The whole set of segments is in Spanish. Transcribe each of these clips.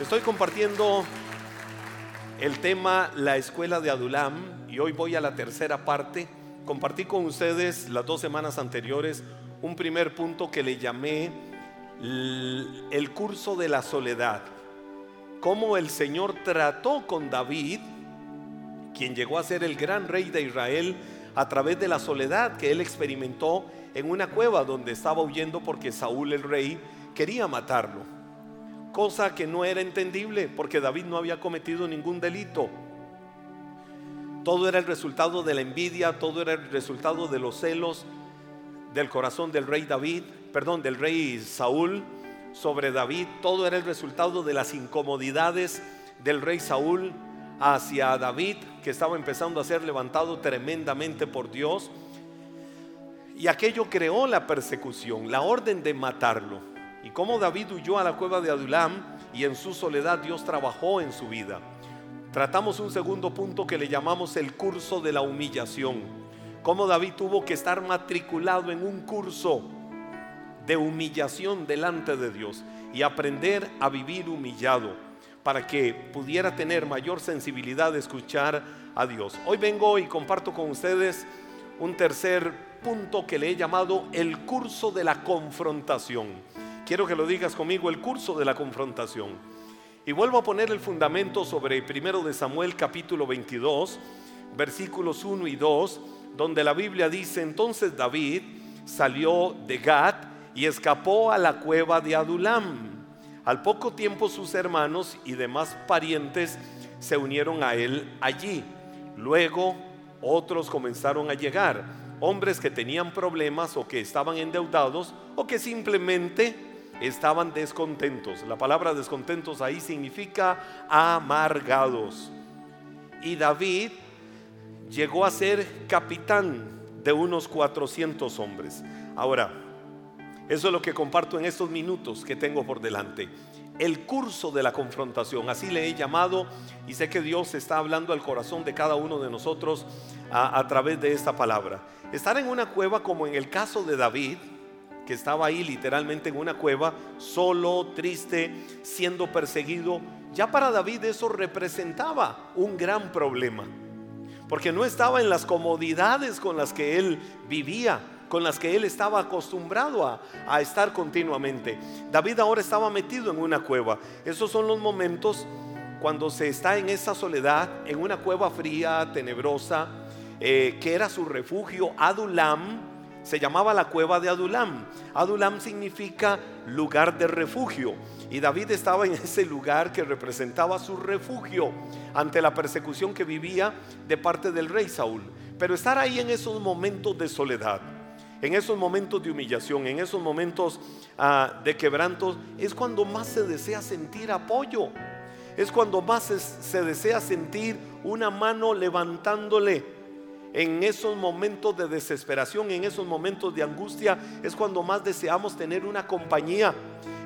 Estoy compartiendo el tema La escuela de Adulam y hoy voy a la tercera parte. Compartí con ustedes las dos semanas anteriores un primer punto que le llamé el curso de la soledad. Cómo el Señor trató con David, quien llegó a ser el gran rey de Israel, a través de la soledad que él experimentó en una cueva donde estaba huyendo porque Saúl el rey quería matarlo. Cosa que no era entendible porque David no había cometido ningún delito. Todo era el resultado de la envidia, todo era el resultado de los celos del corazón del rey David, perdón, del rey Saúl sobre David, todo era el resultado de las incomodidades del rey Saúl hacia David, que estaba empezando a ser levantado tremendamente por Dios. Y aquello creó la persecución, la orden de matarlo. Y como David huyó a la cueva de Adulam y en su soledad Dios trabajó en su vida. Tratamos un segundo punto que le llamamos el curso de la humillación. Cómo David tuvo que estar matriculado en un curso de humillación delante de Dios y aprender a vivir humillado para que pudiera tener mayor sensibilidad de escuchar a Dios. Hoy vengo y comparto con ustedes un tercer punto que le he llamado el curso de la confrontación. Quiero que lo digas conmigo, el curso de la confrontación. Y vuelvo a poner el fundamento sobre primero de Samuel capítulo 22, versículos 1 y 2, donde la Biblia dice, entonces David salió de Gat y escapó a la cueva de Adulam al poco tiempo sus hermanos y demás parientes se unieron a él allí. Luego otros comenzaron a llegar, hombres que tenían problemas o que estaban endeudados o que simplemente estaban descontentos. La palabra descontentos ahí significa amargados. Y David llegó a ser capitán de unos 400 hombres. Ahora, eso es lo que comparto en estos minutos que tengo por delante. El curso de la confrontación, así le he llamado y sé que Dios está hablando al corazón de cada uno de nosotros a, a través de esta palabra. Estar en una cueva como en el caso de David, que estaba ahí literalmente en una cueva, solo, triste, siendo perseguido, ya para David eso representaba un gran problema, porque no estaba en las comodidades con las que él vivía con las que él estaba acostumbrado a, estar continuamente. David ahora estaba metido en una cueva. Esos son los momentos cuando se está en esa soledad, en una cueva fría, tenebrosa, eh, que era su refugio. Adulam se llamaba la cueva de Adulam. Adulam significa lugar de refugio. Y David estaba en ese lugar que representaba su refugio ante la persecución que vivía de parte del rey Saúl. Pero estar ahí en esos momentos de soledad, en esos momentos de humillación, en esos momentos ah, de quebrantos, es cuando más se desea sentir apoyo. Es cuando más se, desea sentir una mano levantándole en esos momentos de desesperación, en esos momentos de angustia, es cuando más deseamos tener una compañía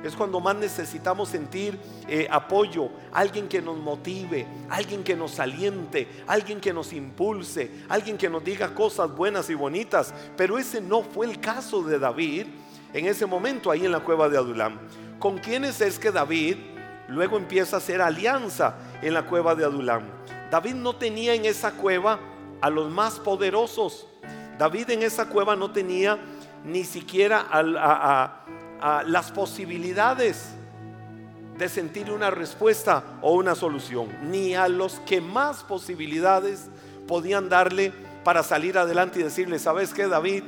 es cuando más necesitamos sentir eh, apoyo, alguien que nos motive, alguien que nos aliente, alguien que nos impulse, alguien que nos diga cosas buenas y bonitas. Pero ese no fue el caso de David en ese momento ahí en la cueva de Adulam. ¿Con quiénes es que David luego empieza a hacer alianza en la cueva de Adulam? David no tenía en esa cueva a los más poderosos. David en esa cueva no tenía ni siquiera a, las posibilidades de sentir una respuesta o una solución, ni a los que más posibilidades podían darle para salir adelante y decirle, ¿sabes qué, David?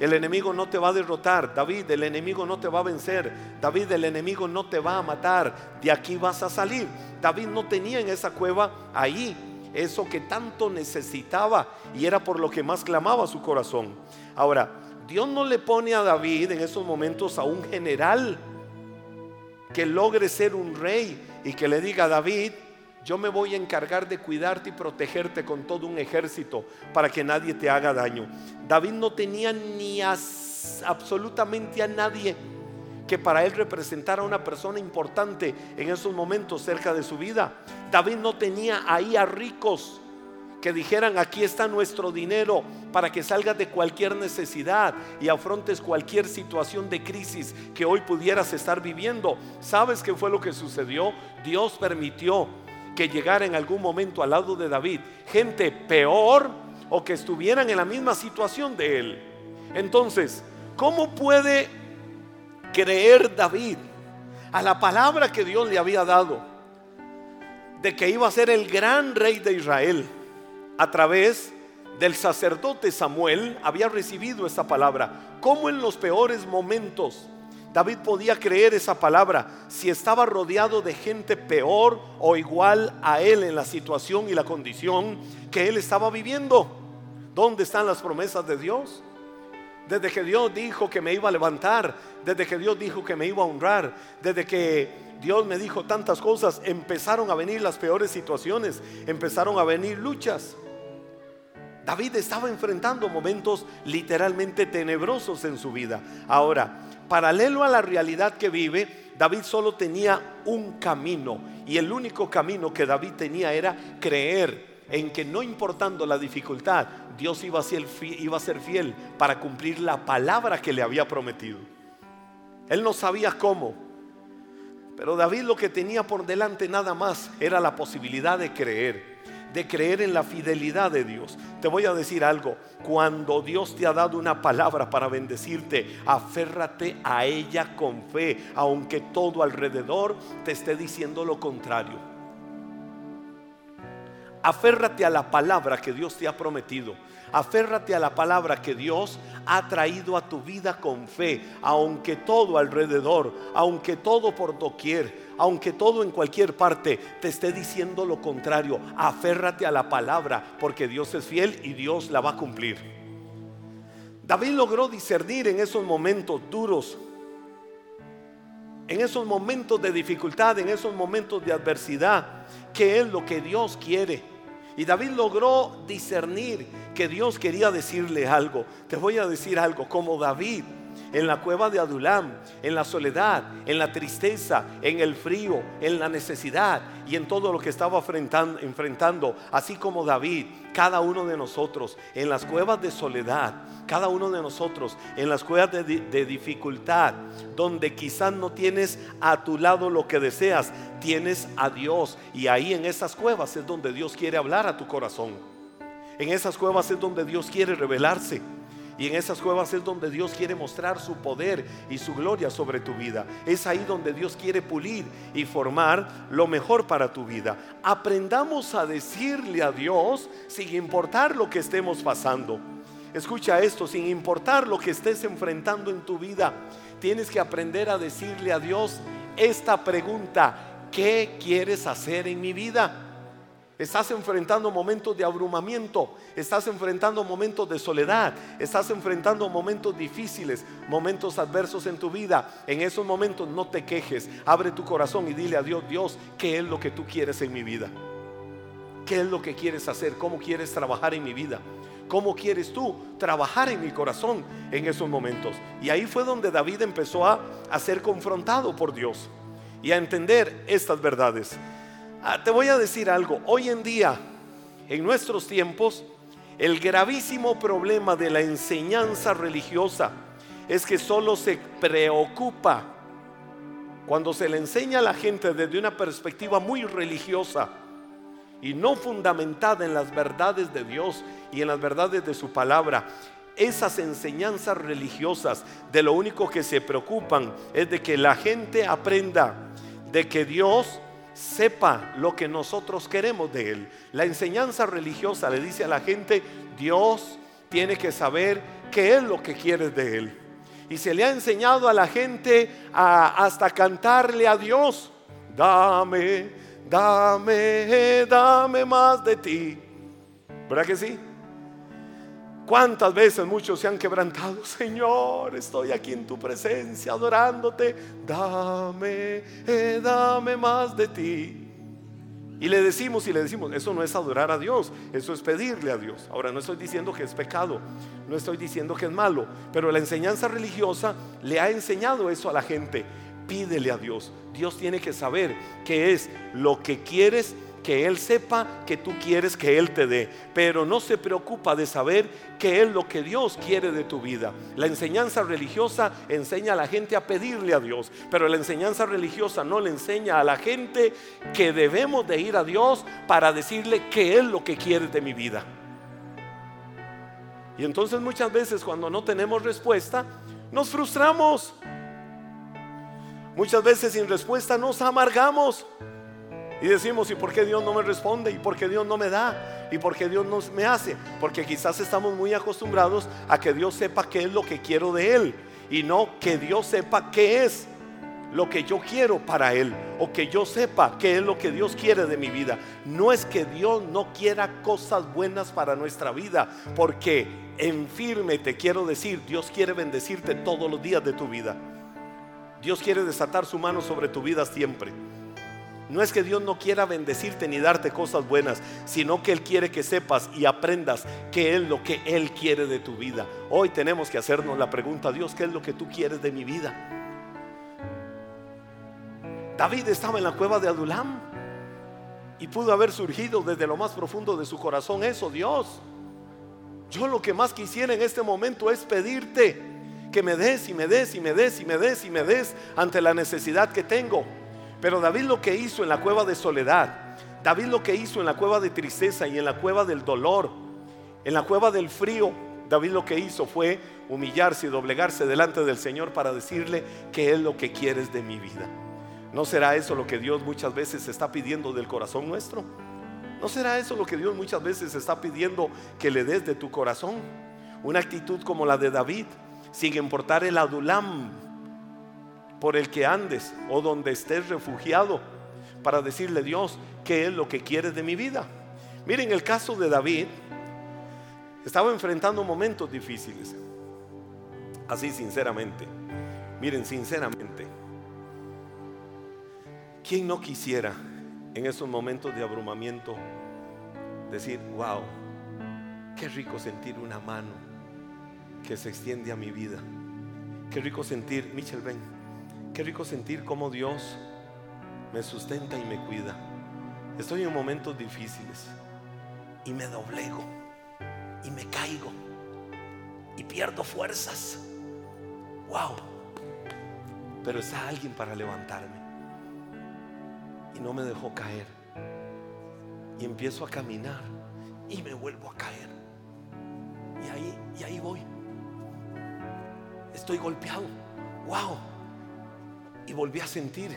El enemigo no te va a derrotar, David, el enemigo no te va a vencer, David, el enemigo no te va a matar, de aquí vas a salir. David no tenía en esa cueva ahí eso que tanto necesitaba y era por lo que más clamaba su corazón. Ahora, Dios no le pone a David en esos momentos a un general que logre ser un rey y que le diga David, yo me voy a encargar de cuidarte y protegerte con todo un ejército para que nadie te haga daño. David no tenía ni absolutamente a nadie que para él representara una persona importante en esos momentos cerca de su vida. David no tenía ahí a ricos que dijeran, aquí está nuestro dinero para que salgas de cualquier necesidad y afrontes cualquier situación de crisis que hoy pudieras estar viviendo. ¿Sabes qué fue lo que sucedió? Dios permitió que llegara en algún momento al lado de David gente peor o que estuvieran en la misma situación de él. Entonces, ¿cómo puede creer David a la palabra que Dios le había dado de que iba a ser el gran rey de Israel? a través del sacerdote Samuel había recibido esa palabra. ¿Cómo en los peores momentos David podía creer esa palabra si estaba rodeado de gente peor o igual a él en la situación y la condición que él estaba viviendo? ¿Dónde están las promesas de Dios? Desde que Dios dijo que me iba a levantar, desde que Dios dijo que me iba a honrar, desde que Dios me dijo tantas cosas, empezaron a venir las peores situaciones, empezaron a venir luchas. David estaba enfrentando momentos literalmente tenebrosos en su vida. Ahora, paralelo a la realidad que vive, David solo tenía un camino y el único camino que David tenía era creer en que no importando la dificultad, Dios iba a, ser, fiel para cumplir la palabra que le había prometido. Él no sabía cómo, pero David lo que tenía por delante nada más era la posibilidad de creer de creer en la fidelidad de Dios. Te voy a decir algo, cuando Dios te ha dado una palabra para bendecirte, aférrate a ella con fe, aunque todo alrededor te esté diciendo lo contrario. Aférrate a la palabra que Dios te ha prometido. Aférrate a la palabra que Dios ha traído a tu vida con fe, aunque todo alrededor, aunque todo por doquier, aunque todo en cualquier parte te esté diciendo lo contrario. Aférrate a la palabra, porque Dios es fiel y Dios la va a cumplir. David logró discernir en esos momentos duros, en esos momentos de dificultad, en esos momentos de adversidad, qué es lo que Dios quiere y David logró discernir que Dios quería decirle algo. Te voy a decir algo, como David en la cueva de Adulam, en la soledad, en la tristeza, en el frío, en la necesidad y en todo lo que estaba enfrentando, así como David, cada uno de nosotros en las cuevas de soledad, cada uno de nosotros en las cuevas de, de, dificultad, donde quizás no tienes a tu lado lo que deseas, tienes a Dios. Y ahí en esas cuevas es donde Dios quiere hablar a tu corazón. En esas cuevas es donde Dios quiere revelarse. Y en esas cuevas es donde Dios quiere mostrar su poder y su gloria sobre tu vida. Es ahí donde Dios quiere pulir y formar lo mejor para tu vida. Aprendamos a decirle a Dios sin importar lo que estemos pasando. Escucha esto, sin importar lo que estés enfrentando en tu vida, tienes que aprender a decirle a Dios esta pregunta, ¿qué quieres hacer en mi vida? Estás enfrentando momentos de abrumamiento, estás enfrentando momentos de soledad, estás enfrentando momentos difíciles, momentos adversos en tu vida. En esos momentos no te quejes, abre tu corazón y dile a Dios, Dios, ¿qué es lo que tú quieres en mi vida? ¿Qué es lo que quieres hacer? ¿Cómo quieres trabajar en mi vida? ¿Cómo quieres tú trabajar en mi corazón en esos momentos? Y ahí fue donde David empezó a, a ser confrontado por Dios y a entender estas verdades. Ah, te voy a decir algo, hoy en día, en nuestros tiempos, el gravísimo problema de la enseñanza religiosa es que solo se preocupa cuando se le enseña a la gente desde una perspectiva muy religiosa y no fundamentada en las verdades de Dios y en las verdades de su palabra. Esas enseñanzas religiosas de lo único que se preocupan es de que la gente aprenda de que Dios sepa lo que nosotros queremos de Él. La enseñanza religiosa le dice a la gente, Dios tiene que saber qué es lo que quieres de Él. Y se le ha enseñado a la gente hasta cantarle a Dios, dame, dame, dame más de ti. ¿Verdad que sí? ¿Cuántas veces muchos se han quebrantado? Señor, estoy aquí en tu presencia adorándote. Dame, eh, dame más de ti. Y le decimos y le decimos, eso no es adorar a Dios, eso es pedirle a Dios. Ahora no estoy diciendo que es pecado, no estoy diciendo que es malo, pero la enseñanza religiosa le ha enseñado eso a la gente. Pídele a Dios. Dios tiene que saber qué es lo que quieres que Él sepa que tú quieres que Él te dé, pero no se preocupa de saber qué es lo que Dios quiere de tu vida. La enseñanza religiosa enseña a la gente a pedirle a Dios, pero la enseñanza religiosa no le enseña a la gente que debemos de ir a Dios para decirle qué es lo que quiere de mi vida. Y entonces muchas veces cuando no tenemos respuesta, nos frustramos. Muchas veces sin respuesta nos amargamos. Y decimos, ¿y por qué Dios no me responde? ¿Y por qué Dios no me da? ¿Y por qué Dios no me hace? Porque quizás estamos muy acostumbrados a que Dios sepa qué es lo que quiero de Él. Y no que Dios sepa qué es lo que yo quiero para Él. O que yo sepa qué es lo que Dios quiere de mi vida. No es que Dios no quiera cosas buenas para nuestra vida. Porque en firme te quiero decir, Dios quiere bendecirte todos los días de tu vida. Dios quiere desatar su mano sobre tu vida siempre. No es que Dios no quiera bendecirte ni darte cosas buenas, sino que Él quiere que sepas y aprendas qué es lo que Él quiere de tu vida. Hoy tenemos que hacernos la pregunta, Dios, ¿qué es lo que tú quieres de mi vida? David estaba en la cueva de Adulam y pudo haber surgido desde lo más profundo de su corazón eso, Dios. Yo lo que más quisiera en este momento es pedirte que me des y me des y me des y me des y me des ante la necesidad que tengo. Pero David lo que hizo en la cueva de soledad, David lo que hizo en la cueva de tristeza y en la cueva del dolor, en la cueva del frío, David lo que hizo fue humillarse y doblegarse delante del Señor para decirle que es lo que quieres de mi vida. ¿No será eso lo que Dios muchas veces está pidiendo del corazón nuestro? ¿No será eso lo que Dios muchas veces está pidiendo que le des de tu corazón? Una actitud como la de David, sin importar el adulam por el que andes o donde estés refugiado, para decirle Dios qué es lo que quieres de mi vida. Miren el caso de David, estaba enfrentando momentos difíciles, así sinceramente. Miren, sinceramente, ¿quién no quisiera en esos momentos de abrumamiento, decir, wow, qué rico sentir una mano que se extiende a mi vida. Qué rico sentir, Michel, ven, qué rico sentir cómo Dios me sustenta y me cuida. Estoy en momentos difíciles y me doblego y me caigo y pierdo fuerzas. Wow. Pero está alguien para levantarme y no me dejó caer. Y empiezo a caminar y me vuelvo a caer. Y ahí, y ahí voy. Estoy golpeado. Wow. Y volví a sentir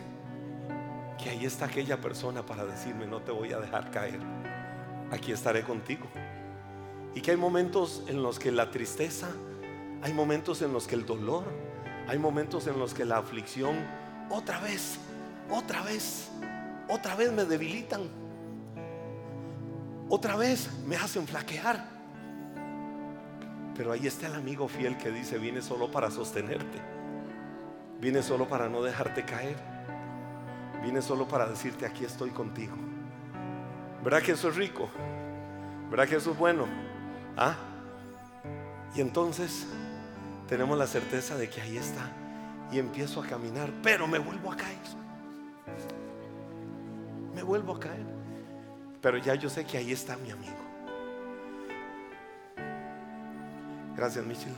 que ahí está aquella persona para decirme, no te voy a dejar caer. Aquí estaré contigo. Y que hay momentos en los que la tristeza, hay momentos en los que el dolor, hay momentos en los que la aflicción, otra vez, otra vez otra vez me debilitan. Otra vez me hacen flaquear. Pero ahí está el amigo fiel que dice, vine solo para sostenerte. Vine solo para no dejarte caer. Vine solo para decirte, aquí estoy contigo. ¿Verdad que eso es rico? ¿Verdad que eso es bueno? ¿Ah? Y entonces tenemos la certeza de que ahí está. Y empiezo a caminar, pero me vuelvo a caer me vuelvo a caer. Pero ya yo sé que ahí está mi amigo. Gracias, Michel.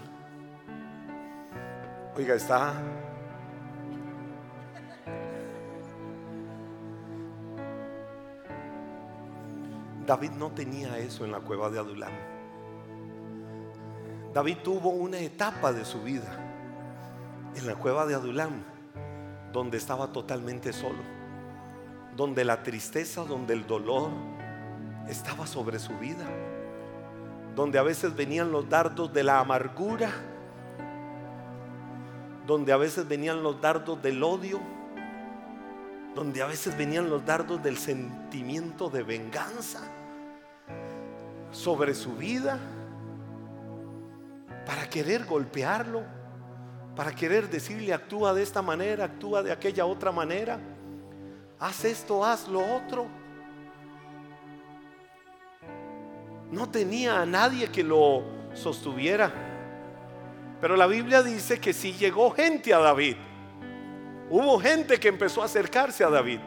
Oiga, está. David no tenía eso en la cueva de Adulam. David tuvo una etapa de su vida en la cueva de Adulam donde estaba totalmente solo donde la tristeza, donde el dolor estaba sobre su vida, donde a veces venían los dardos de la amargura, donde a veces venían los dardos del odio, donde a veces venían los dardos del sentimiento de venganza sobre su vida, para querer golpearlo, para querer decirle actúa de esta manera, actúa de aquella otra manera haz esto, haz lo otro. No tenía a nadie que lo sostuviera. Pero la Biblia dice que si llegó gente a David. Hubo gente que empezó a acercarse a David.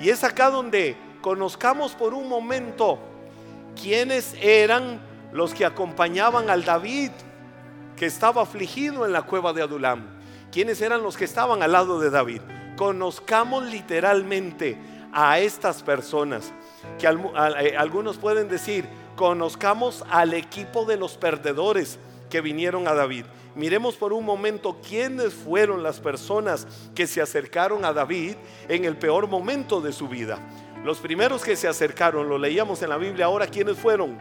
Y es acá donde conozcamos por un momento quiénes eran los que acompañaban al David que estaba afligido en la cueva de Adulam. ¿Quiénes eran los que estaban al lado de David? Conozcamos literalmente a estas personas, que eh, algunos pueden decir, conozcamos al equipo de los perdedores que vinieron a David. Miremos por un momento quiénes fueron las personas que se acercaron a David en el peor momento de su vida. Los primeros que se acercaron, lo leíamos en la Biblia ahora, ¿quiénes fueron?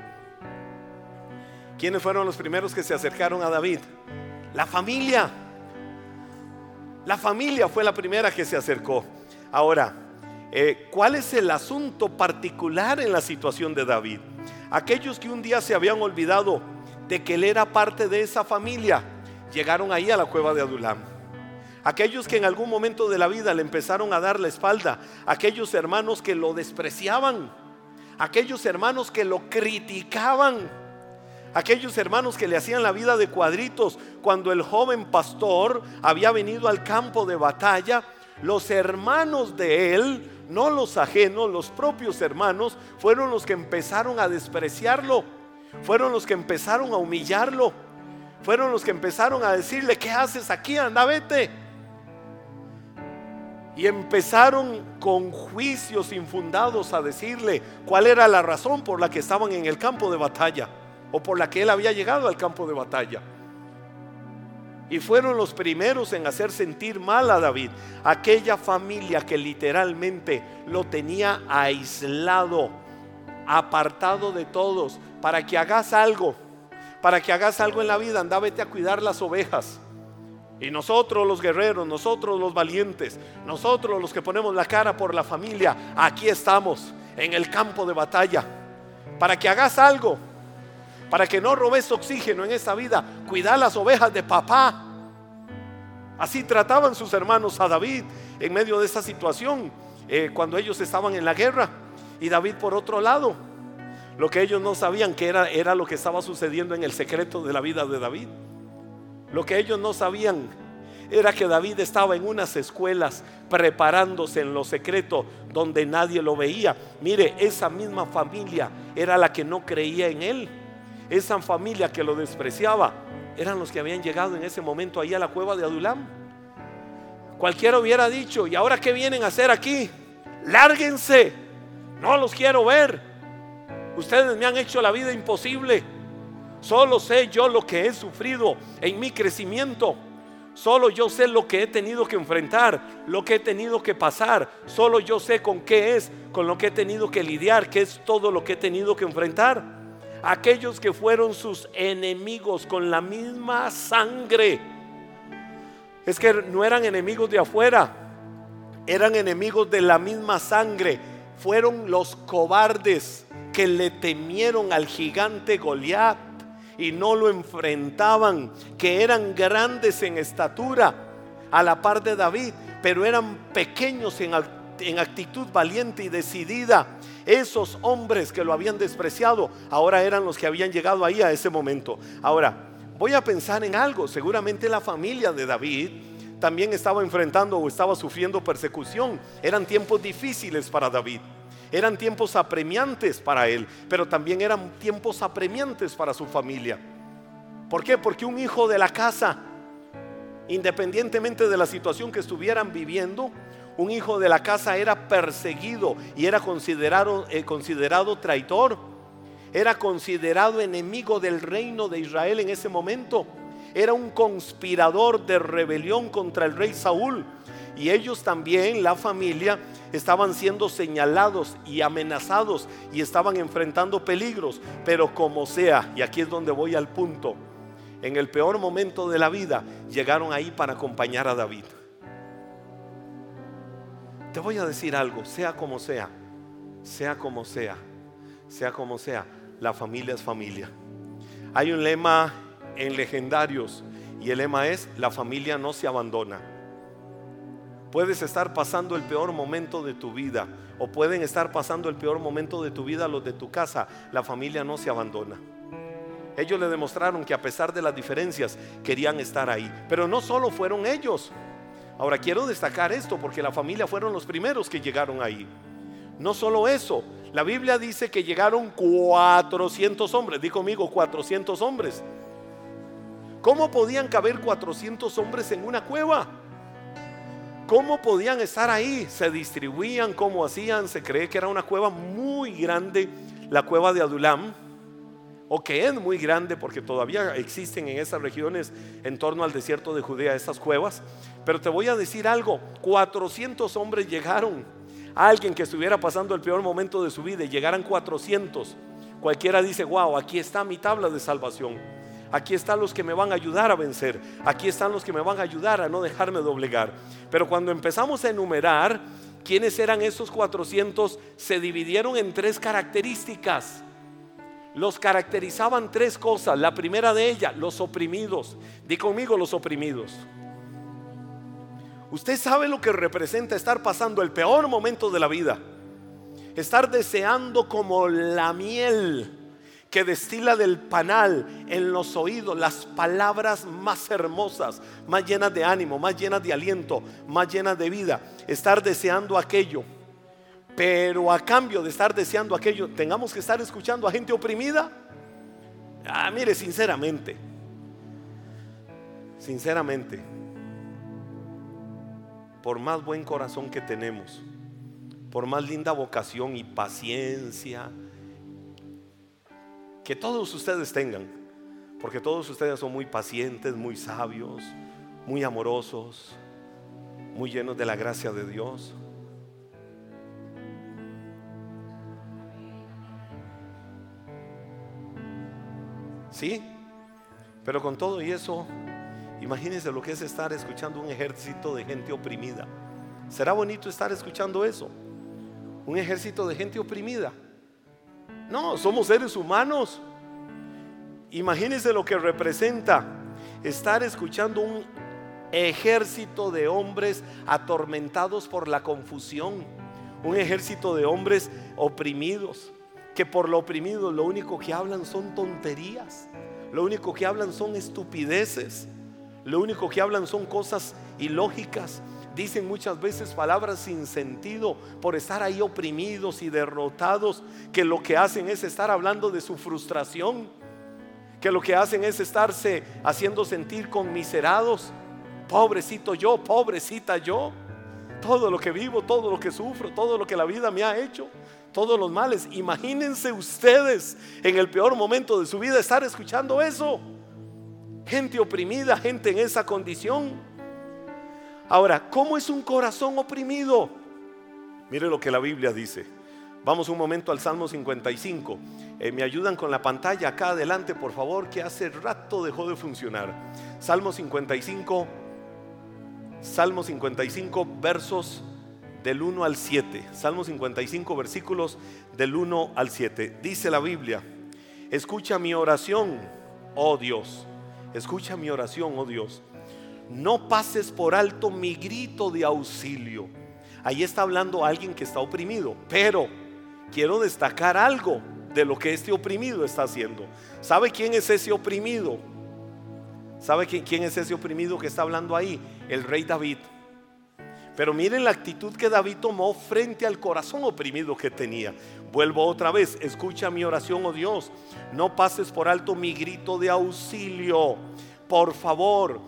¿Quiénes fueron los primeros que se acercaron a David? La familia. La familia fue la primera que se acercó. Ahora, eh, ¿cuál es el asunto particular en la situación de David? Aquellos que un día se habían olvidado de que él era parte de esa familia, llegaron ahí a la cueva de Adulam. Aquellos que en algún momento de la vida le empezaron a dar la espalda, aquellos hermanos que lo despreciaban, aquellos hermanos que lo criticaban, aquellos hermanos que le hacían la vida de cuadritos cuando el joven pastor había venido al campo de batalla, los hermanos de él, no los ajenos, los propios hermanos, fueron los que empezaron a despreciarlo, fueron los que empezaron a humillarlo, fueron los que empezaron a decirle, ¿qué haces aquí? Anda, vete. Y empezaron con juicios infundados a decirle cuál era la razón por la que estaban en el campo de batalla o por la que él había llegado al campo de batalla. Y fueron los primeros en hacer sentir mal a David, aquella familia que literalmente lo tenía aislado, apartado de todos, para que hagas algo, para que hagas algo en la vida, anda vete a cuidar las ovejas. Y nosotros los guerreros, nosotros los valientes, nosotros los que ponemos la cara por la familia, aquí estamos en el campo de batalla. Para que hagas algo, para que no robes oxígeno en esta vida, cuida las ovejas de papá. Así trataban sus hermanos a David en medio de esa situación, eh, cuando ellos estaban en la guerra. Y David por otro lado, lo que ellos no sabían que era, era lo que estaba sucediendo en el secreto de la vida de David. Lo que ellos no sabían era que David estaba en unas escuelas preparándose en lo secreto donde nadie lo veía. Mire, esa misma familia era la que no creía en él. Esa familia que lo despreciaba eran los que habían llegado en ese momento ahí a la cueva de Adulam. Cualquiera hubiera dicho, ¿y ahora qué vienen a hacer aquí? Lárguense, no los quiero ver. Ustedes me han hecho la vida imposible. Solo sé yo lo que he sufrido en mi crecimiento. Solo yo sé lo que he tenido que enfrentar, lo que he tenido que pasar. Solo yo sé con qué es, con lo que he tenido que lidiar, qué es todo lo que he tenido que enfrentar. Aquellos que fueron sus enemigos con la misma sangre. Es que no eran enemigos de afuera, eran enemigos de la misma sangre. Fueron los cobardes que le temieron al gigante Goliat y no lo enfrentaban, que eran grandes en estatura a la par de David, pero eran pequeños en, en actitud valiente y decidida. Esos hombres que lo habían despreciado, ahora eran los que habían llegado ahí a ese momento. Ahora, voy a pensar en algo, seguramente la familia de David también estaba enfrentando o estaba sufriendo persecución. Eran tiempos difíciles para David. Eran tiempos apremiantes para él, pero también eran tiempos apremiantes para su familia. ¿Por qué? Porque un hijo de la casa, independientemente de la situación que estuvieran viviendo, un hijo de la casa era perseguido y era considerado, eh, considerado traitor, era considerado enemigo del reino de Israel en ese momento, era un conspirador de rebelión contra el rey Saúl. Y ellos también, la familia, estaban siendo señalados y amenazados y estaban enfrentando peligros. Pero como sea, y aquí es donde voy al punto, en el peor momento de la vida llegaron ahí para acompañar a David. Te voy a decir algo, sea como sea, sea como sea, sea como sea, la familia es familia. Hay un lema en legendarios y el lema es, la familia no se abandona. Puedes estar pasando el peor momento de tu vida o pueden estar pasando el peor momento de tu vida los de tu casa. La familia no se abandona. Ellos le demostraron que a pesar de las diferencias querían estar ahí. Pero no solo fueron ellos. Ahora quiero destacar esto porque la familia fueron los primeros que llegaron ahí. No solo eso, la Biblia dice que llegaron 400 hombres. Di conmigo, 400 hombres. ¿Cómo podían caber 400 hombres en una cueva? ¿Cómo podían estar ahí? Se distribuían, ¿cómo hacían? Se cree que era una cueva muy grande, la cueva de Adulam, o que es muy grande porque todavía existen en esas regiones en torno al desierto de Judea esas cuevas. Pero te voy a decir algo, 400 hombres llegaron. alguien que estuviera pasando el peor momento de su vida y llegaran 400. Cualquiera dice, wow, aquí está mi tabla de salvación. Aquí están los que me van a ayudar a vencer. Aquí están los que me van a ayudar a no dejarme doblegar. Pero cuando empezamos a enumerar quiénes eran esos 400, se dividieron en tres características. Los caracterizaban tres cosas. La primera de ellas, los oprimidos. Di conmigo los oprimidos. Usted sabe lo que representa estar pasando el peor momento de la vida. Estar deseando como la miel que destila del panal en los oídos las palabras más hermosas, más llenas de ánimo, más llenas de aliento, más llenas de vida. Estar deseando aquello. Pero a cambio de estar deseando aquello, tengamos que estar escuchando a gente oprimida. Ah, mire, sinceramente, sinceramente, por más buen corazón que tenemos, por más linda vocación y paciencia, que todos ustedes tengan, porque todos ustedes son muy pacientes, muy sabios, muy amorosos, muy llenos de la gracia de Dios. Sí, pero con todo y eso, imagínense lo que es estar escuchando un ejército de gente oprimida. ¿Será bonito estar escuchando eso? Un ejército de gente oprimida. No, somos seres humanos. Imagínense lo que representa estar escuchando un ejército de hombres atormentados por la confusión, un ejército de hombres oprimidos, que por lo oprimido lo único que hablan son tonterías, lo único que hablan son estupideces, lo único que hablan son cosas ilógicas, dicen muchas veces palabras sin sentido por estar ahí oprimidos y derrotados, que lo que hacen es estar hablando de su frustración, que lo que hacen es estarse haciendo sentir conmiserados. Pobrecito yo, pobrecita yo, todo lo que vivo, todo lo que sufro, todo lo que la vida me ha hecho, todos los males. Imagínense ustedes en el peor momento de su vida estar escuchando eso. Gente oprimida, gente en esa condición. Ahora, ¿cómo es un corazón oprimido? Mire lo que la Biblia dice. Vamos un momento al Salmo 55. Eh, me ayudan con la pantalla acá adelante, por favor, que hace rato dejó de funcionar. Salmo 55, Salmo 55, versos del 1 al 7. Salmo 55, versículos del 1 al 7. Dice la Biblia, escucha mi oración, oh Dios. Escucha mi oración, oh Dios no pases por alto mi grito de auxilio. Ahí está hablando alguien que está oprimido, pero quiero destacar algo de lo que este oprimido está haciendo. ¿Sabe quién es ese oprimido? ¿Sabe quién es ese oprimido que está hablando ahí? El rey David. Pero miren la actitud que David tomó frente al corazón oprimido que tenía. Vuelvo otra vez, escucha mi oración, oh Dios. No pases por alto mi grito de auxilio. Por favor,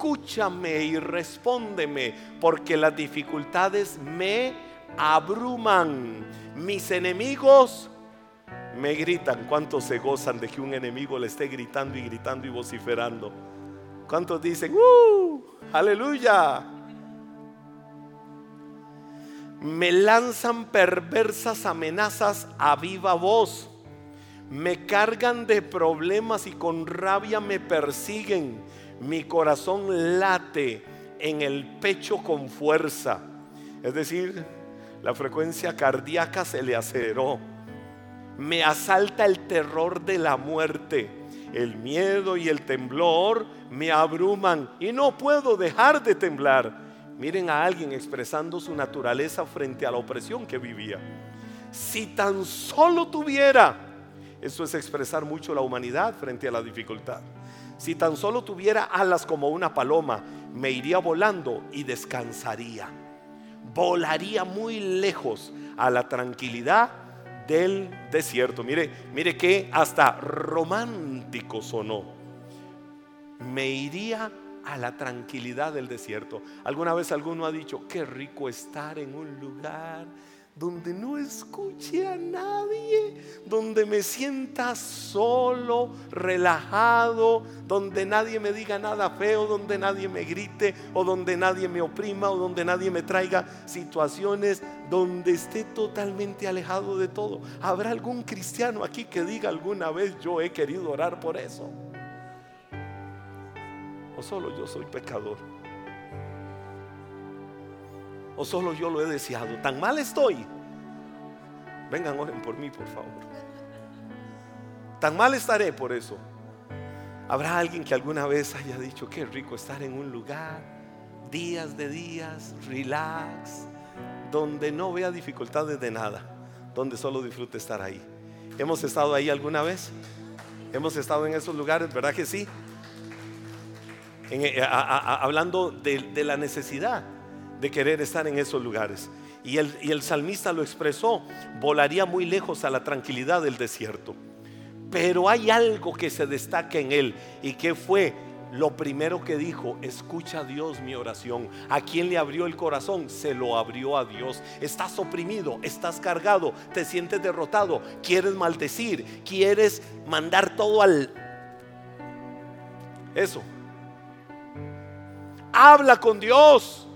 escúchame y respóndeme, porque las dificultades me abruman. Mis enemigos me gritan. ¿Cuántos se gozan de que un enemigo le esté gritando y gritando y vociferando? ¿Cuántos dicen, ¡Uh! ¡Aleluya! Me lanzan perversas amenazas a viva voz. Me cargan de problemas y con rabia me persiguen mi corazón late en el pecho con fuerza. Es decir, la frecuencia cardíaca se le aceleró. Me asalta el terror de la muerte. El miedo y el temblor me abruman y no puedo dejar de temblar. Miren a alguien expresando su naturaleza frente a la opresión que vivía. Si tan solo tuviera, eso es expresar mucho la humanidad frente a la dificultad. Si tan solo tuviera alas como una paloma, me iría volando y descansaría. Volaría muy lejos a la tranquilidad del desierto. Mire, mire que hasta romántico sonó. Me iría a la tranquilidad del desierto. ¿Alguna vez alguno ha dicho, qué rico estar en un lugar donde no escuche a nadie, donde me sienta solo, relajado, donde nadie me diga nada feo, donde nadie me grite o donde nadie me oprima o donde nadie me traiga situaciones donde esté totalmente alejado de todo. ¿Habrá algún cristiano aquí que diga alguna vez yo he querido orar por eso? ¿O solo yo soy pecador? ¿O solo yo lo he deseado? ¿Tan mal estoy? Vengan, oren por mí, por favor. Tan mal estaré por eso. Habrá alguien que alguna vez haya dicho, qué rico estar en un lugar, días de días, relax, donde no vea dificultades de nada, donde solo disfrute estar ahí. ¿Hemos estado ahí alguna vez? ¿Hemos estado en esos lugares? ¿Verdad que sí? Eh, hablando de, la necesidad de querer estar en esos lugares. Y el, salmista lo expresó, volaría muy lejos a la tranquilidad del desierto. Pero hay algo que se destaca en él y que fue lo primero que dijo, escucha a Dios mi oración. ¿A quién le abrió el corazón? Se lo abrió a Dios. Estás oprimido, estás cargado, te sientes derrotado, quieres maldecir, quieres mandar todo al... Eso. Habla con Dios.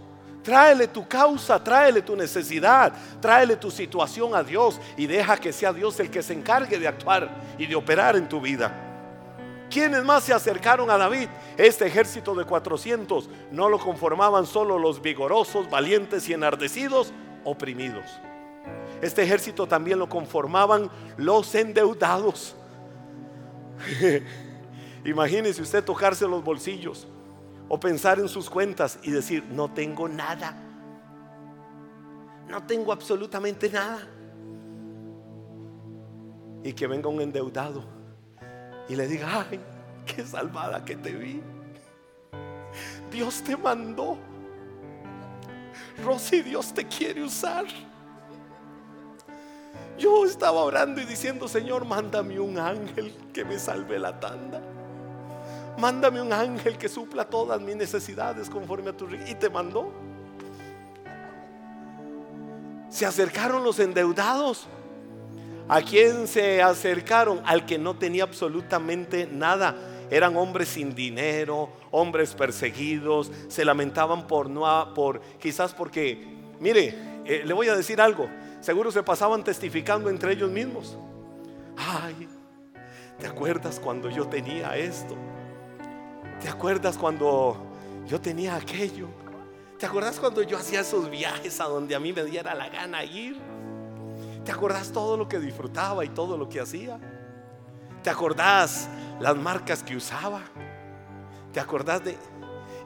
Tráele tu causa, tráele tu necesidad, tráele tu situación a Dios y deja que sea Dios el que se encargue de actuar y de operar en tu vida. ¿Quiénes más se acercaron a David? Este ejército de 400 no lo conformaban solo los vigorosos, valientes y enardecidos, oprimidos. Este ejército también lo conformaban los endeudados. Imagínese usted tocarse los bolsillos o pensar en sus cuentas y decir, no tengo nada. No tengo absolutamente nada. Y que venga un endeudado y le diga, ay, qué salvada que te vi. Dios te mandó. Rosy, Dios te quiere usar. Yo estaba orando y diciendo, Señor, mándame un ángel que me salve la tanda. Mándame un ángel que supla todas mis necesidades conforme a tu Y te mandó. Se acercaron los endeudados ¿A quién se acercaron? Al que no tenía absolutamente nada. Eran hombres sin dinero, hombres perseguidos, se lamentaban por no por quizás porque mire, eh, le voy a decir algo, seguro se pasaban testificando entre ellos mismos. Ay, ¿te acuerdas cuando yo tenía esto? ¿Te acuerdas cuando yo tenía aquello? ¿Te acuerdas cuando yo hacía esos viajes a donde a mí me diera la gana ir? ¿Te acordás todo lo que disfrutaba y todo lo que hacía? ¿Te acordás las marcas que usaba? ¿Te acordás de...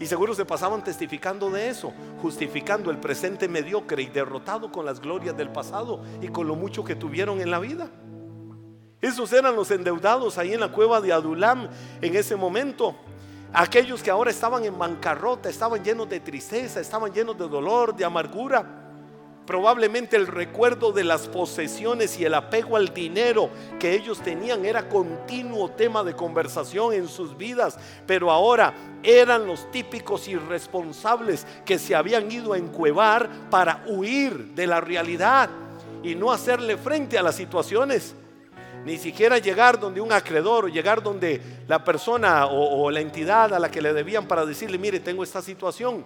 Y seguro se pasaban testificando de eso, justificando el presente mediocre y derrotado con las glorias del pasado y con lo mucho que tuvieron en la vida. Esos eran los endeudados ahí en la cueva de Adulam en ese momento. Aquellos que ahora estaban en bancarrota, estaban llenos de tristeza, estaban llenos de dolor, de amargura probablemente el recuerdo de las posesiones y el apego al dinero que ellos tenían era continuo tema de conversación en sus vidas, pero ahora eran los típicos irresponsables que se habían ido a encuevar para huir de la realidad y no hacerle frente a las situaciones. Ni siquiera llegar donde un acreedor o llegar donde la persona o, la entidad a la que le debían para decirle, mire, tengo esta situación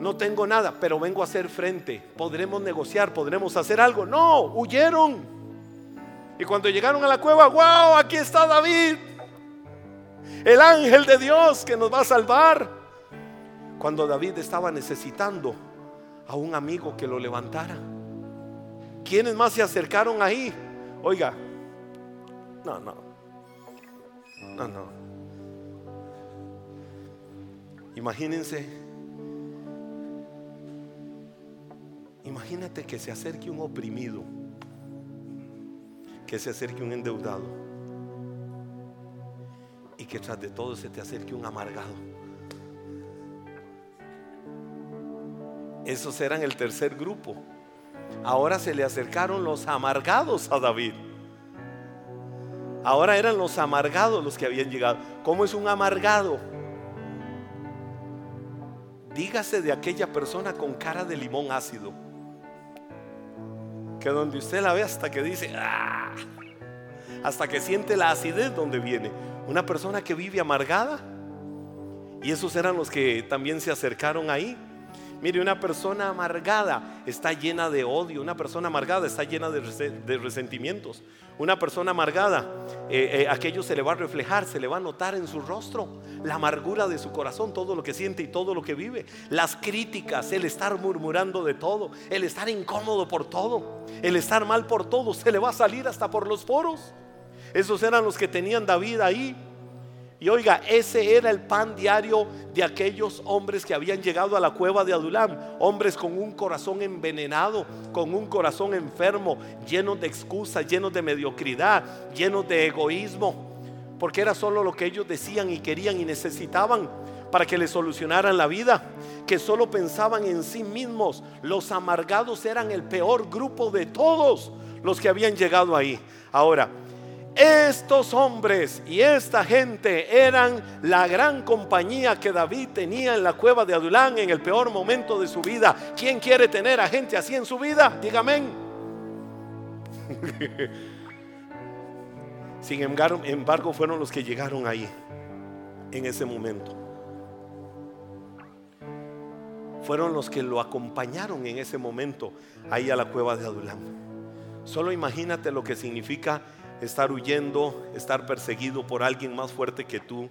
no tengo nada, pero vengo a hacer frente. Podremos negociar, podremos hacer algo. No, huyeron. Y cuando llegaron a la cueva, wow, aquí está David. El ángel de Dios que nos va a salvar. Cuando David estaba necesitando a un amigo que lo levantara. ¿Quiénes más se acercaron ahí? Oiga, no, no, no, no. Imagínense Imagínate que se acerque un oprimido, que se acerque un endeudado y que tras de todo se te acerque un amargado. Esos eran el tercer grupo. ahora se le acercaron los amargados a David. Ahora eran los amargados los que habían llegado. ¿Cómo es un amargado? Dígase de aquella persona con cara de limón ácido. Que donde usted la ve hasta que dice, ¡ah! hasta que siente la acidez donde viene. Una persona que vive amargada. Y esos eran los que también se acercaron ahí. Mire, una persona amargada está llena de odio, una persona amargada está llena de, resentimientos. Una persona amargada, eh, eh, aquello se le va a reflejar, se le va a notar en su rostro, la amargura de su corazón, todo lo que siente y todo lo que vive. Las críticas, el estar murmurando de todo, el estar incómodo por todo, el estar mal por todo, se le va a salir hasta por los poros. Esos eran los que tenían David ahí y oiga, ese era el pan diario de aquellos hombres que habían llegado a la cueva de Adulam. Hombres con un corazón envenenado, con un corazón enfermo, llenos de excusas, llenos de mediocridad, llenos de egoísmo. Porque era solo lo que ellos decían y querían y necesitaban para que les solucionaran la vida. Que solo pensaban en sí mismos. Los amargados eran el peor grupo de todos los que habían llegado ahí. Ahora, estos hombres y esta gente eran la gran compañía que David tenía en la cueva de Adulán en el peor momento de su vida. ¿Quién quiere tener a gente así en su vida? Dígame. Sin embargo, fueron los que llegaron ahí en ese momento. Fueron los que lo acompañaron en ese momento ahí a la cueva de Adulán. Solo imagínate lo que significa estar huyendo, estar perseguido por alguien más fuerte que tú,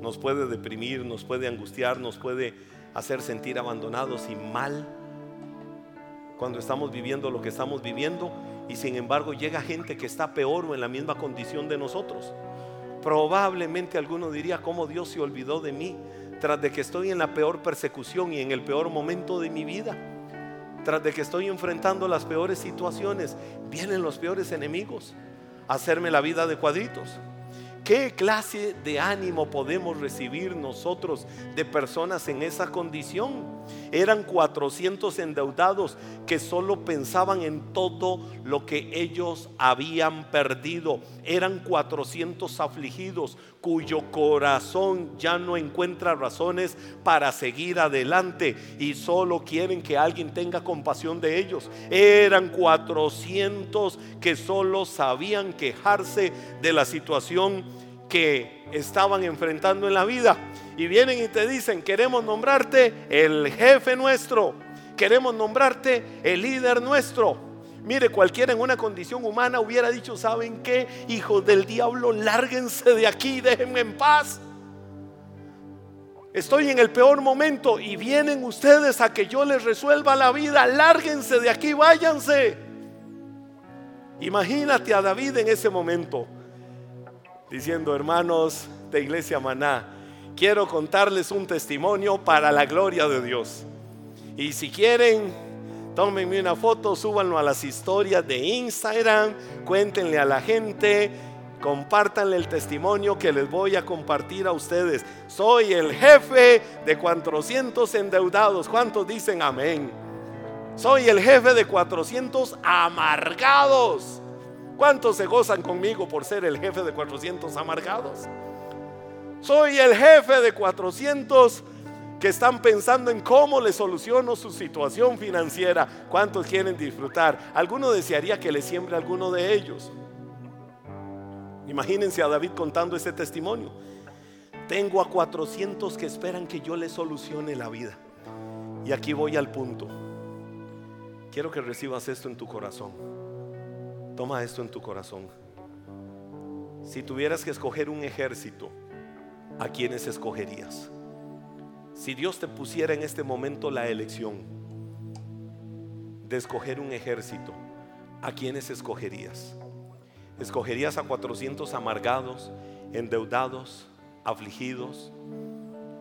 nos puede deprimir, nos puede angustiar, nos puede hacer sentir abandonados y mal cuando estamos viviendo lo que estamos viviendo y sin embargo llega gente que está peor o en la misma condición de nosotros. Probablemente alguno diría, ¿cómo Dios se olvidó de mí? Tras de que estoy en la peor persecución y en el peor momento de mi vida tras de que estoy enfrentando las peores situaciones, vienen los peores enemigos a hacerme la vida de cuadritos. ¿Qué clase de ánimo podemos recibir nosotros de personas en esa condición? Eran 400 endeudados que solo pensaban en todo lo que ellos habían perdido. Eran 400 afligidos cuyo corazón ya no encuentra razones para seguir adelante y solo quieren que alguien tenga compasión de ellos. Eran 400 que solo sabían quejarse de la situación que estaban enfrentando en la vida. Y vienen y te dicen, queremos nombrarte el jefe nuestro, queremos nombrarte el líder nuestro. Mire, cualquiera en una condición humana hubiera dicho, ¿saben qué? Hijos del diablo, lárguense de aquí, déjenme en paz. Estoy en el peor momento y vienen ustedes a que yo les resuelva la vida. Lárguense de aquí, váyanse. Imagínate a David en ese momento diciendo, hermanos de Iglesia Maná, quiero contarles un testimonio para la gloria de Dios. Y si quieren, Tómenme una foto, súbanlo a las historias de Instagram, cuéntenle a la gente, compártanle el testimonio que les voy a compartir a ustedes. Soy el jefe de 400 endeudados. ¿Cuántos dicen amén? Soy el jefe de 400 amargados. ¿Cuántos se gozan conmigo por ser el jefe de 400 amargados? Soy el jefe de 400 que están pensando en cómo le soluciono su situación financiera. ¿Cuántos quieren disfrutar? Alguno desearía que le siembre alguno de ellos. Imagínense a David contando ese testimonio. Tengo a 400 que esperan que yo le solucione la vida. Y aquí voy al punto. Quiero que recibas esto en tu corazón. Toma esto en tu corazón. Si tuvieras que escoger un ejército, ¿a quiénes escogerías? Si Dios te pusiera en este momento la elección de escoger un ejército, ¿a quiénes escogerías? ¿Escogerías a 400 amargados, endeudados, afligidos,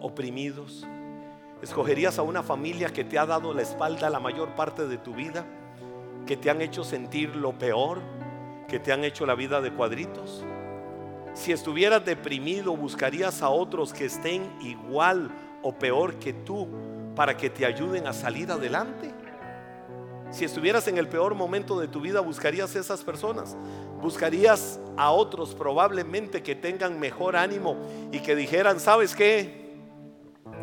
oprimidos? ¿Escogerías a una familia que te ha dado la espalda la mayor parte de tu vida? ¿Que te han hecho sentir lo peor? ¿Que te han hecho la vida de cuadritos? Si estuvieras deprimido, buscarías a otros que estén igual o peor que tú para que te ayuden a salir adelante? Si estuvieras en el peor momento de tu vida, buscarías esas personas. Buscarías a otros probablemente que tengan mejor ánimo y que dijeran, ¿sabes qué?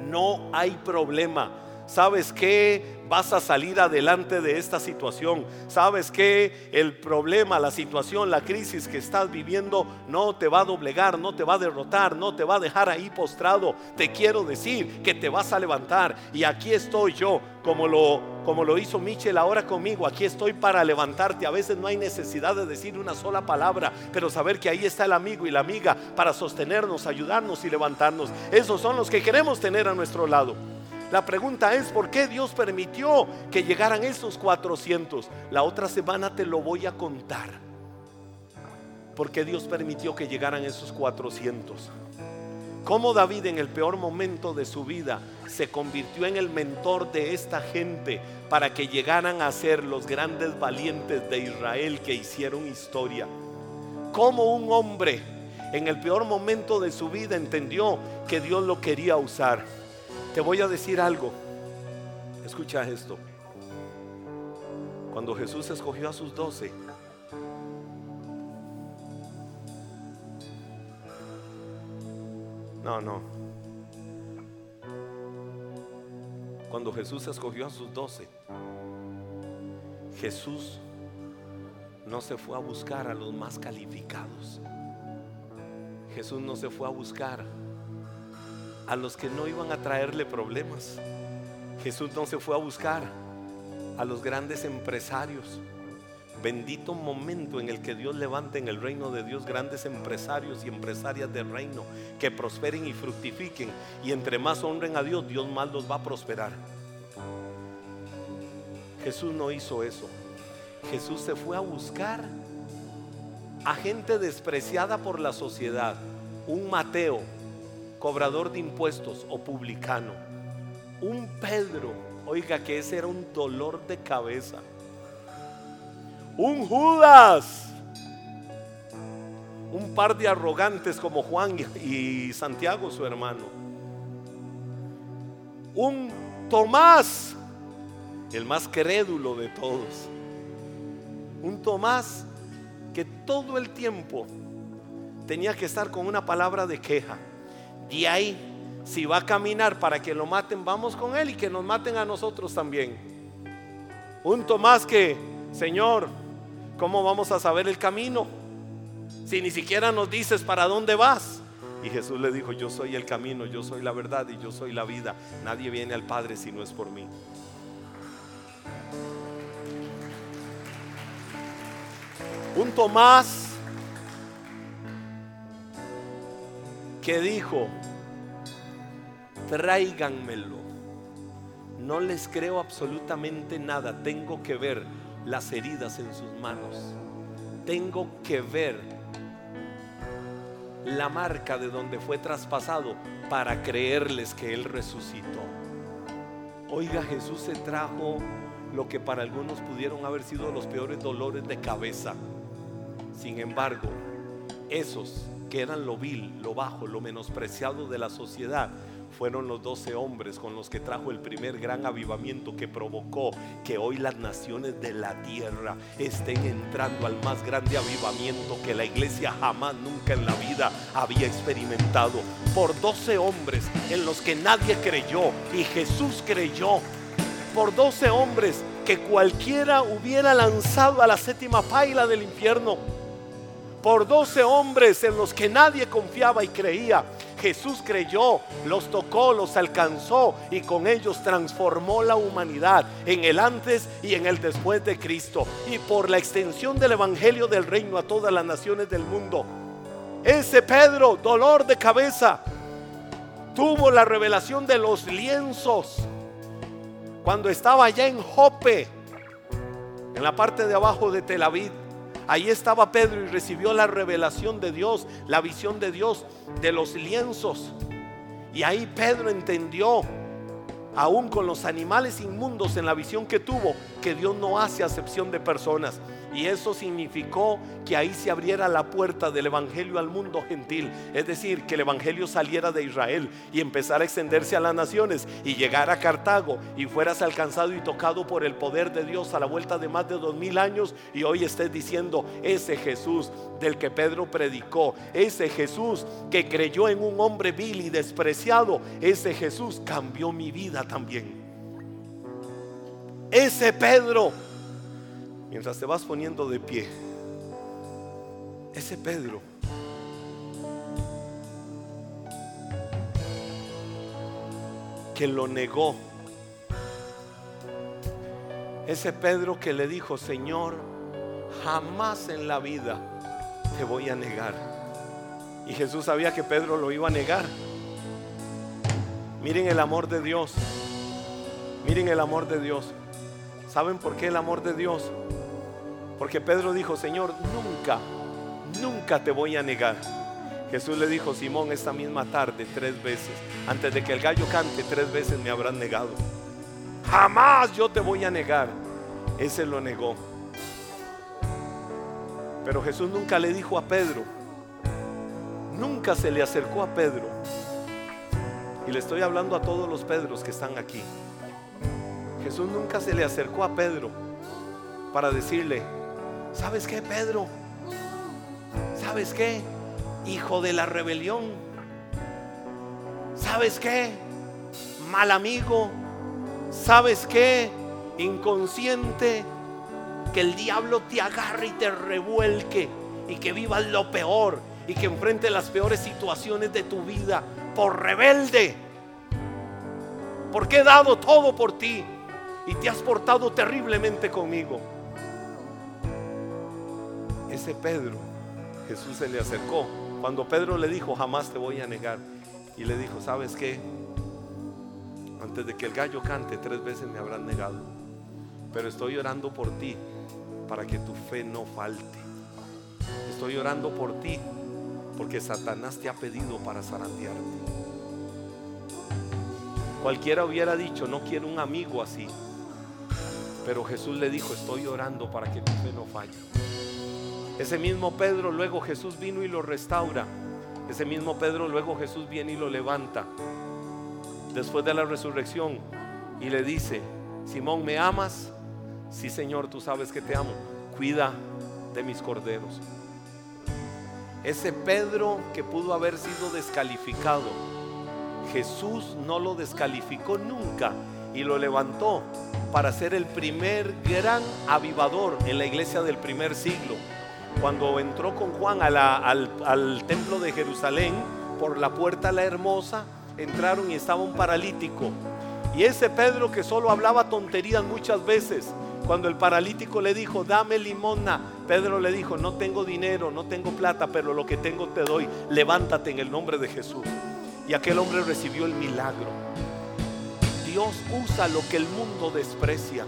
No hay problema. ¿Sabes qué? vas a salir adelante de esta situación. Sabes que el problema, la situación, la crisis que estás viviendo no te va a doblegar, no te va a derrotar, no te va a dejar ahí postrado. Te quiero decir que te vas a levantar. Y aquí estoy yo, como lo como lo hizo Michel ahora conmigo, aquí estoy para levantarte. A veces no hay necesidad de decir una sola palabra, pero saber que ahí está el amigo y la amiga para sostenernos, ayudarnos y levantarnos. Esos son los que queremos tener a nuestro lado. La pregunta es, ¿por qué Dios permitió que llegaran esos 400? La otra semana te lo voy a contar. ¿Por qué Dios permitió que llegaran esos 400? Cómo David en el peor momento de su vida se convirtió en el mentor de esta gente para que llegaran a ser los grandes valientes de Israel que hicieron historia. Cómo un hombre en el peor momento de su vida entendió que Dios lo quería usar. Te voy a decir algo. Escucha esto. Cuando Jesús escogió a sus doce, no, no. Cuando Jesús escogió a sus doce, Jesús no se fue a buscar a los más calificados. Jesús no se fue a buscar a los que no iban a traerle problemas. Jesús no se fue a buscar a los grandes empresarios. Bendito momento en el que Dios levante en el reino de Dios grandes empresarios y empresarias del reino que prosperen y fructifiquen. Y entre más honren a Dios, Dios más los va a prosperar. Jesús no hizo eso. Jesús se fue a buscar a gente despreciada por la sociedad. Un Mateo, cobrador de impuestos o publicano. Un Pedro, oiga que ese era un dolor de cabeza. Un Judas. Un par de arrogantes como Juan y Santiago, su hermano. Un Tomás, el más crédulo de todos. Un Tomás que todo el tiempo tenía que estar con una palabra de queja. Y ahí, si va a caminar para que lo maten, vamos con él y que nos maten a nosotros también. Un Tomás que, Señor, ¿cómo vamos a saber el camino? Si ni siquiera nos dices para dónde vas. Y Jesús le dijo, yo soy el camino, yo soy la verdad y yo soy la vida. Nadie viene al Padre si no es por mí. Un Tomás que dijo, tráiganmelo. No les creo absolutamente nada. Tengo que ver las heridas en sus manos. Tengo que ver la marca de donde fue traspasado para creerles que Él resucitó. Oiga, Jesús se trajo lo que para algunos pudieron haber sido los peores dolores de cabeza. Sin embargo, esos que eran lo vil, lo bajo, lo menospreciado de la sociedad, fueron los doce hombres con los que trajo el primer gran avivamiento que provocó que hoy las naciones de la tierra estén entrando al más grande avivamiento que la iglesia jamás nunca en la vida había experimentado. Por doce hombres en los que nadie creyó y Jesús creyó. Por doce hombres que cualquiera hubiera lanzado a la séptima paila del infierno por doce hombres en los que nadie confiaba y creía. Jesús creyó, los tocó, los alcanzó y con ellos transformó la humanidad en el antes y en el después de Cristo. Y por la extensión del Evangelio del Reino a todas las naciones del mundo. Ese Pedro, dolor de cabeza, tuvo la revelación de los lienzos cuando estaba allá en Jope, en la parte de abajo de Tel Aviv. Ahí estaba Pedro y recibió la revelación de Dios, la visión de Dios de los lienzos. Y ahí Pedro entendió, aún con los animales inmundos en la visión que tuvo, que Dios no hace acepción de personas. Y eso significó que ahí se abriera la puerta del Evangelio al mundo gentil. Es decir, que el Evangelio saliera de Israel y empezara a extenderse a las naciones y llegara a Cartago y fueras alcanzado y tocado por el poder de Dios a la vuelta de más de dos mil años y hoy estés diciendo, ese Jesús del que Pedro predicó, ese Jesús que creyó en un hombre vil y despreciado, ese Jesús cambió mi vida también. Ese Pedro mientras te vas poniendo de pie, ese Pedro que lo negó, ese Pedro que le dijo, Señor, jamás en la vida te voy a negar. Y Jesús sabía que Pedro lo iba a negar. Miren el amor de Dios. Miren el amor de Dios. ¿Saben por qué el amor de Dios? Porque Pedro dijo, Señor, nunca, nunca te voy a negar. Jesús le dijo, Simón, esta misma tarde, tres veces, antes de que el gallo cante, tres veces me habrán negado. Jamás yo te voy a negar. Ese lo negó. Pero Jesús nunca le dijo a Pedro, nunca se le acercó a Pedro. Y le estoy hablando a todos los Pedros que están aquí. Jesús nunca se le acercó a Pedro para decirle, ¿sabes qué, Pedro? ¿Sabes qué? Hijo de la rebelión. ¿Sabes qué? Mal amigo. ¿Sabes qué? Inconsciente. Que el diablo te agarre y te revuelque y que vivas lo peor y que enfrente las peores situaciones de tu vida por rebelde. Porque he dado todo por ti y te has portado terriblemente conmigo. Ese Pedro, Jesús se le acercó. Cuando Pedro le dijo, jamás te voy a negar. Y le dijo, ¿sabes qué? Antes de que el gallo cante, tres veces me habrán negado. Pero estoy orando por ti para que tu fe no falte. Estoy orando por ti porque Satanás te ha pedido para zarandearte. Cualquiera hubiera dicho, no quiero un amigo así. Pero Jesús le dijo, estoy orando para que tu fe no falle. Ese mismo Pedro luego Jesús vino y lo restaura. Ese mismo Pedro luego Jesús viene y lo levanta. Después de la resurrección y le dice, Simón, ¿me amas? Sí, Señor, tú sabes que te amo. Cuida de mis corderos. Ese Pedro que pudo haber sido descalificado, Jesús no lo descalificó nunca y lo levantó para ser el primer gran avivador en la iglesia del primer siglo. Cuando entró con Juan al, al templo de Jerusalén, por la puerta la hermosa, entraron y estaba un paralítico. Y ese Pedro que solo hablaba tonterías muchas veces, cuando el paralítico le dijo, dame limona, Pedro le dijo, no tengo dinero, no tengo plata, pero lo que tengo te doy, levántate en el nombre de Jesús. Y aquel hombre recibió el milagro. Dios usa lo que el mundo desprecia.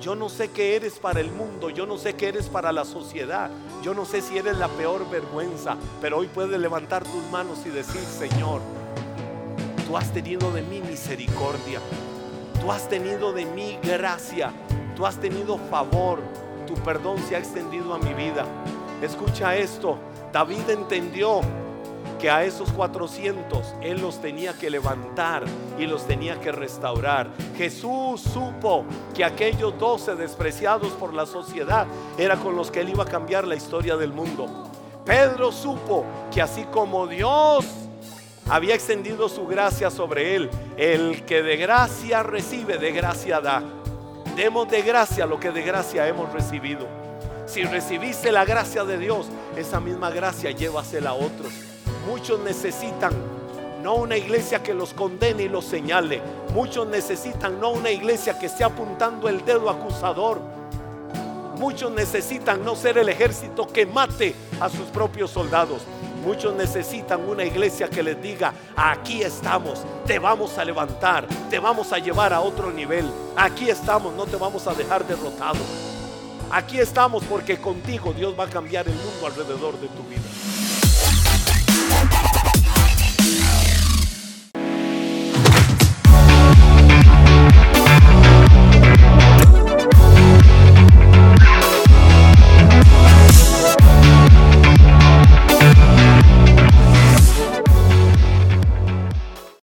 Yo no sé qué eres para el mundo, yo no sé qué eres para la sociedad, yo no sé si eres la peor vergüenza, pero hoy puedes levantar tus manos y decir, Señor, tú has tenido de mí misericordia, tú has tenido de mí gracia, tú has tenido favor, tu perdón se ha extendido a mi vida. Escucha esto, David entendió que a esos 400 Él los tenía que levantar y los tenía que restaurar. Jesús supo que aquellos 12 despreciados por la sociedad era con los que Él iba a cambiar la historia del mundo. Pedro supo que así como Dios había extendido su gracia sobre él, el que de gracia recibe, de gracia da. Demos de gracia lo que de gracia hemos recibido. Si recibiste la gracia de Dios, esa misma gracia llévasela a otros. Muchos necesitan no una iglesia que los condene y los señale. Muchos necesitan no una iglesia que esté apuntando el dedo acusador. Muchos necesitan no ser el ejército que mate a sus propios soldados. Muchos necesitan una iglesia que les diga, aquí estamos, te vamos a levantar, te vamos a llevar a otro nivel. Aquí estamos, no te vamos a dejar derrotado. Aquí estamos porque contigo Dios va a cambiar el mundo alrededor de tu vida.